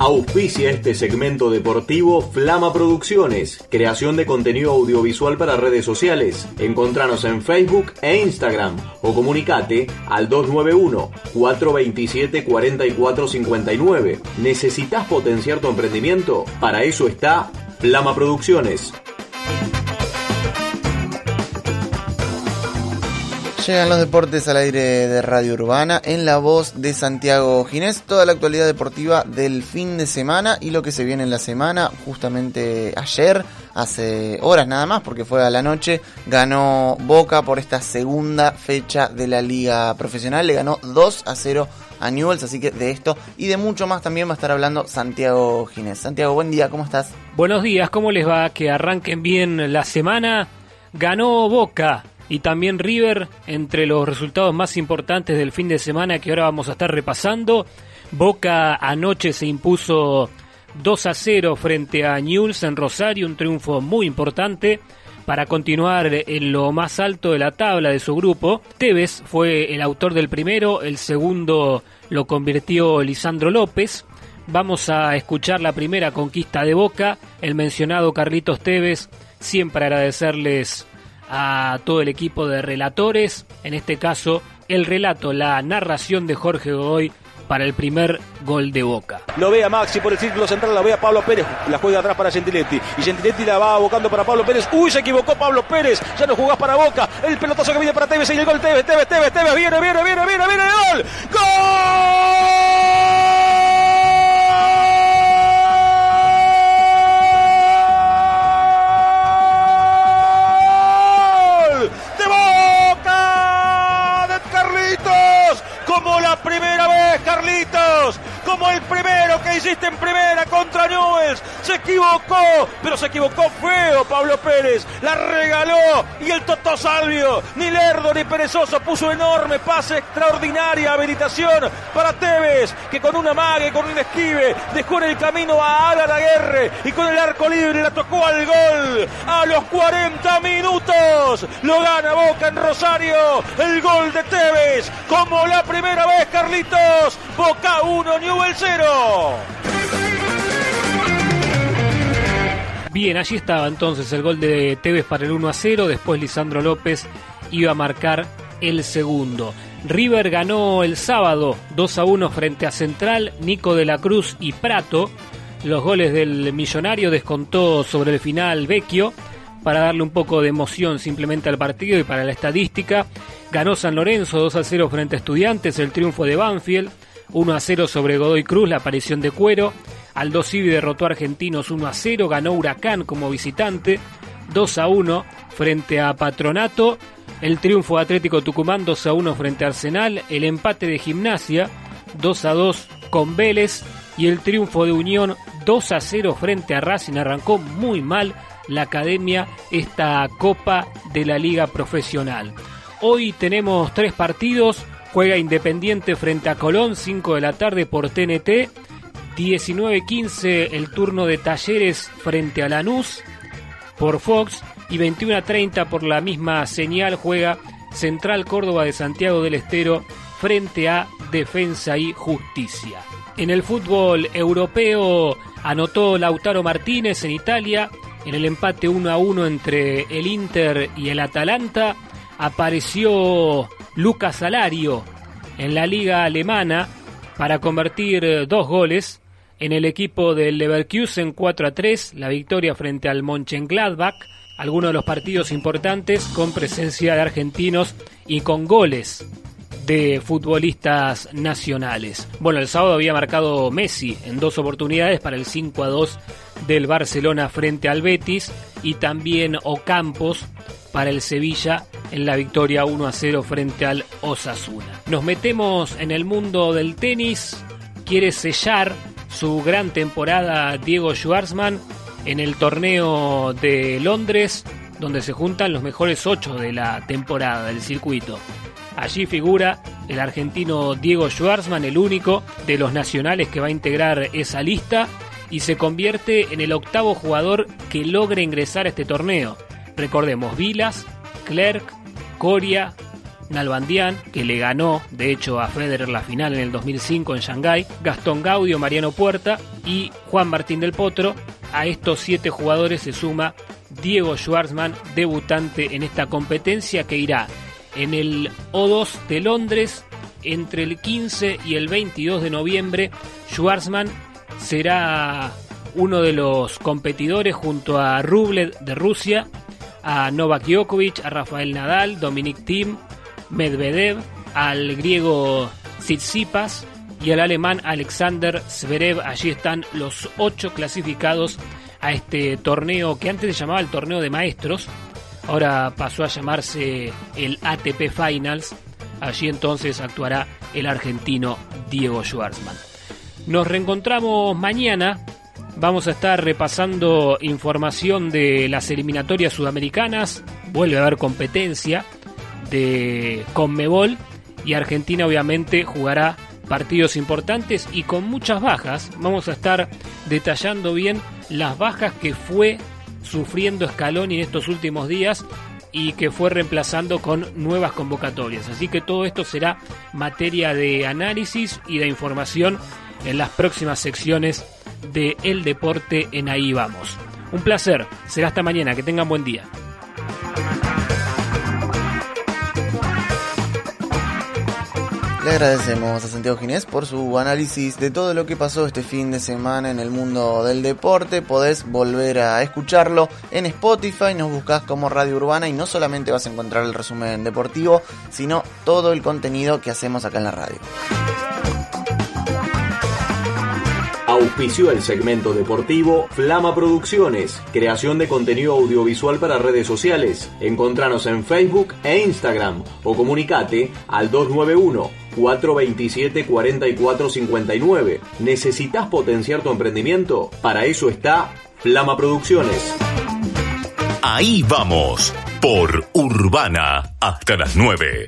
Auspicia este segmento deportivo Flama Producciones, creación de contenido audiovisual para redes sociales. Encontranos en Facebook e Instagram o comunicate al 291-427-4459. ¿Necesitas potenciar tu emprendimiento? Para eso está Flama Producciones. Llegan los deportes al aire de Radio Urbana en la voz de Santiago Ginés. Toda la actualidad deportiva del fin de semana y lo que se viene en la semana. Justamente ayer, hace horas nada más, porque fue a la noche, ganó Boca por esta segunda fecha de la Liga Profesional. Le ganó 2 a 0 a Newells, así que de esto y de mucho más también va a estar hablando Santiago Ginés. Santiago, buen día, ¿cómo estás? Buenos días, ¿cómo les va? Que arranquen bien la semana. Ganó Boca y también River entre los resultados más importantes del fin de semana que ahora vamos a estar repasando. Boca anoche se impuso 2 a 0 frente a Newell's en Rosario, un triunfo muy importante para continuar en lo más alto de la tabla de su grupo. Tevez fue el autor del primero, el segundo lo convirtió Lisandro López. Vamos a escuchar la primera conquista de Boca, el mencionado Carlitos Tevez, siempre agradecerles a todo el equipo de relatores, en este caso el relato, la narración de Jorge Godoy para el primer gol de Boca. Lo ve a Maxi por el círculo central, la ve a Pablo Pérez, la juega atrás para Gentiletti. Y Gentiletti la va abocando para Pablo Pérez. Uy, se equivocó Pablo Pérez. Ya no jugás para Boca. El pelotazo que viene para Tevez y el gol Tevez, Tevez, Tevez, Tevez. Viene, viene, viene, viene, viene gol. ¡Gol! Como el primero que hiciste en primera contra Newells. Se equivocó, pero se equivocó feo Pablo Pérez. La regaló y el Toto Salvio, ni lerdo ni perezoso, puso enorme pase extraordinaria habilitación para Tevez, que con una mague, con un esquive, dejó en el camino a Ala Guerre y con el arco libre la tocó al gol. A los 40 minutos lo gana Boca en Rosario. El gol de Tevez, como la primera vez, Carlitos. Boca 1, Newell 0. Bien, allí estaba entonces el gol de Tevez para el 1 a 0. Después Lisandro López iba a marcar el segundo. River ganó el sábado 2 a 1 frente a Central, Nico de la Cruz y Prato. Los goles del millonario descontó sobre el final Vecchio para darle un poco de emoción simplemente al partido y para la estadística. Ganó San Lorenzo 2 a 0 frente a Estudiantes, el triunfo de Banfield. 1 a 0 sobre Godoy Cruz, la aparición de Cuero. Aldo Civi derrotó a Argentinos 1 a 0, ganó Huracán como visitante. 2 a 1 frente a Patronato. El triunfo de Atlético Tucumán 2 a 1 frente a Arsenal. El empate de Gimnasia 2 a 2 con Vélez. Y el triunfo de Unión 2 a 0 frente a Racing. Arrancó muy mal la academia esta Copa de la Liga Profesional. Hoy tenemos tres partidos. Juega Independiente frente a Colón, 5 de la tarde por TNT. 19.15 el turno de Talleres frente a Lanús por Fox. Y 21.30 por la misma señal juega Central Córdoba de Santiago del Estero frente a Defensa y Justicia. En el fútbol europeo anotó Lautaro Martínez en Italia en el empate 1 a 1 entre el Inter y el Atalanta. Apareció Lucas Salario en la liga alemana para convertir dos goles en el equipo del Leverkusen 4 a 3, la victoria frente al Mönchengladbach, algunos de los partidos importantes con presencia de argentinos y con goles de futbolistas nacionales. Bueno, el sábado había marcado Messi en dos oportunidades para el 5 a 2 del Barcelona frente al Betis y también Ocampos para el Sevilla en la victoria 1 a 0 frente al Osasuna. Nos metemos en el mundo del tenis. Quiere sellar su gran temporada Diego Schwartzman en el torneo de Londres, donde se juntan los mejores ocho de la temporada del circuito. Allí figura el argentino Diego Schwartzman, el único de los nacionales que va a integrar esa lista y se convierte en el octavo jugador que logre ingresar a este torneo. Recordemos Vilas, Clerc, Coria, Nalbandian, que le ganó de hecho a Federer la final en el 2005 en Shanghái, Gastón Gaudio, Mariano Puerta y Juan Martín del Potro. A estos siete jugadores se suma Diego Schwartzman, debutante en esta competencia que irá en el O2 de Londres entre el 15 y el 22 de noviembre. Schwartzman será uno de los competidores junto a Rublev de Rusia, a Novak Djokovic, a Rafael Nadal, Dominic Thiem, Medvedev, al griego Tsitsipas y al alemán Alexander Zverev. Allí están los ocho clasificados a este torneo que antes se llamaba el torneo de maestros, ahora pasó a llamarse el ATP Finals. Allí entonces actuará el argentino Diego Schwartzman. Nos reencontramos mañana. Vamos a estar repasando información de las eliminatorias sudamericanas. Vuelve a haber competencia de Conmebol y Argentina obviamente jugará partidos importantes y con muchas bajas. Vamos a estar detallando bien las bajas que fue sufriendo Scaloni en estos últimos días y que fue reemplazando con nuevas convocatorias. Así que todo esto será materia de análisis y de información en las próximas secciones de El Deporte en Ahí Vamos. Un placer, será hasta mañana, que tengan buen día. Le agradecemos a Santiago Ginés por su análisis de todo lo que pasó este fin de semana en el mundo del deporte. Podés volver a escucharlo en Spotify, nos buscas como Radio Urbana y no solamente vas a encontrar el resumen deportivo, sino todo el contenido que hacemos acá en la radio. Auspició el segmento deportivo Flama Producciones, creación de contenido audiovisual para redes sociales. Encontranos en Facebook e Instagram o comunicate al 291 427 4459. ¿Necesitas potenciar tu emprendimiento? Para eso está Flama Producciones. Ahí vamos, por Urbana, hasta las 9.